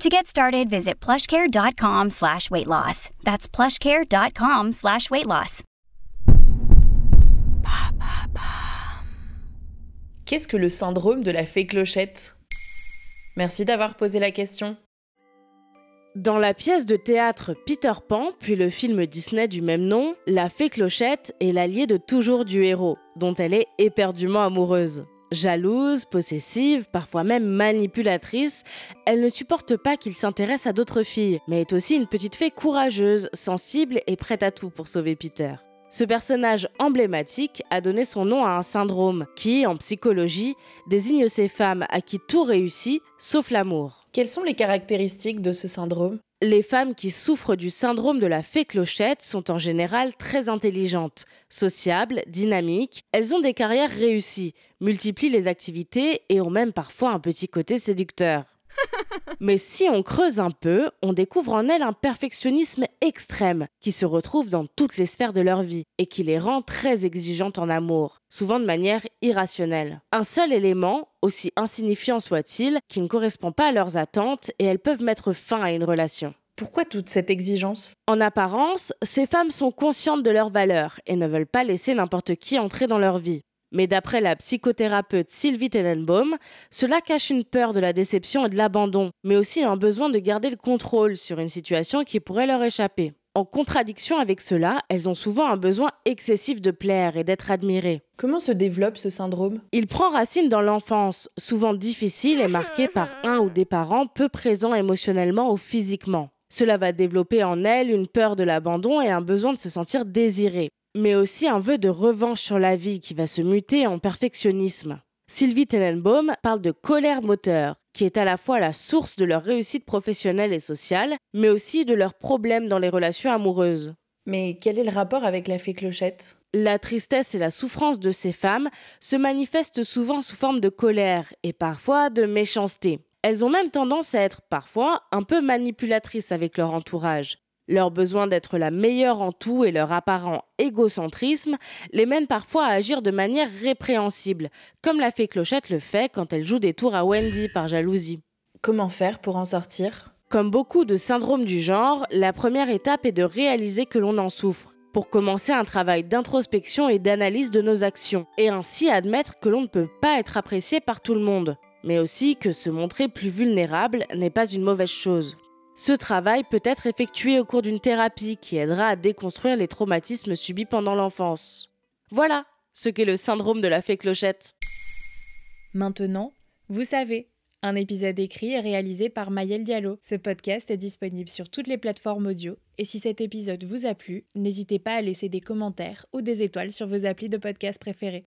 To get started, visit plushcare.com slash weight loss. That's plushcare.com slash weight loss. Qu'est-ce que le syndrome de la fée clochette? Merci d'avoir posé la question. Dans la pièce de théâtre Peter Pan, puis le film Disney du même nom, la fée Clochette est l'alliée de toujours du héros, dont elle est éperdument amoureuse. Jalouse, possessive, parfois même manipulatrice, elle ne supporte pas qu'il s'intéresse à d'autres filles, mais est aussi une petite fée courageuse, sensible et prête à tout pour sauver Peter. Ce personnage emblématique a donné son nom à un syndrome qui, en psychologie, désigne ces femmes à qui tout réussit sauf l'amour. Quelles sont les caractéristiques de ce syndrome? Les femmes qui souffrent du syndrome de la fée clochette sont en général très intelligentes, sociables, dynamiques, elles ont des carrières réussies, multiplient les activités et ont même parfois un petit côté séducteur. Mais si on creuse un peu, on découvre en elles un perfectionnisme extrême qui se retrouve dans toutes les sphères de leur vie et qui les rend très exigeantes en amour, souvent de manière irrationnelle. Un seul élément, aussi insignifiant soit-il, qui ne correspond pas à leurs attentes et elles peuvent mettre fin à une relation. Pourquoi toute cette exigence? En apparence, ces femmes sont conscientes de leurs valeurs et ne veulent pas laisser n'importe qui entrer dans leur vie. Mais d'après la psychothérapeute Sylvie Tenenbaum, cela cache une peur de la déception et de l'abandon, mais aussi un besoin de garder le contrôle sur une situation qui pourrait leur échapper. En contradiction avec cela, elles ont souvent un besoin excessif de plaire et d'être admirées. Comment se développe ce syndrome? Il prend racine dans l'enfance, souvent difficile et marqué par un ou des parents peu présents émotionnellement ou physiquement. Cela va développer en elles une peur de l'abandon et un besoin de se sentir désirée mais aussi un vœu de revanche sur la vie qui va se muter en perfectionnisme. Sylvie Tenenbaum parle de colère moteur, qui est à la fois la source de leur réussite professionnelle et sociale, mais aussi de leurs problèmes dans les relations amoureuses. Mais quel est le rapport avec la fée clochette? La tristesse et la souffrance de ces femmes se manifestent souvent sous forme de colère et parfois de méchanceté. Elles ont même tendance à être parfois un peu manipulatrices avec leur entourage. Leur besoin d'être la meilleure en tout et leur apparent égocentrisme les mènent parfois à agir de manière répréhensible, comme la fée Clochette le fait quand elle joue des tours à Wendy par jalousie. Comment faire pour en sortir? Comme beaucoup de syndromes du genre, la première étape est de réaliser que l'on en souffre pour commencer un travail d'introspection et d'analyse de nos actions, et ainsi admettre que l'on ne peut pas être apprécié par tout le monde, mais aussi que se montrer plus vulnérable n'est pas une mauvaise chose. Ce travail peut être effectué au cours d'une thérapie qui aidera à déconstruire les traumatismes subis pendant l'enfance. Voilà ce qu'est le syndrome de la fée clochette. Maintenant, vous savez, un épisode écrit et réalisé par Mayel Diallo. Ce podcast est disponible sur toutes les plateformes audio et si cet épisode vous a plu, n'hésitez pas à laisser des commentaires ou des étoiles sur vos applis de podcast préférés.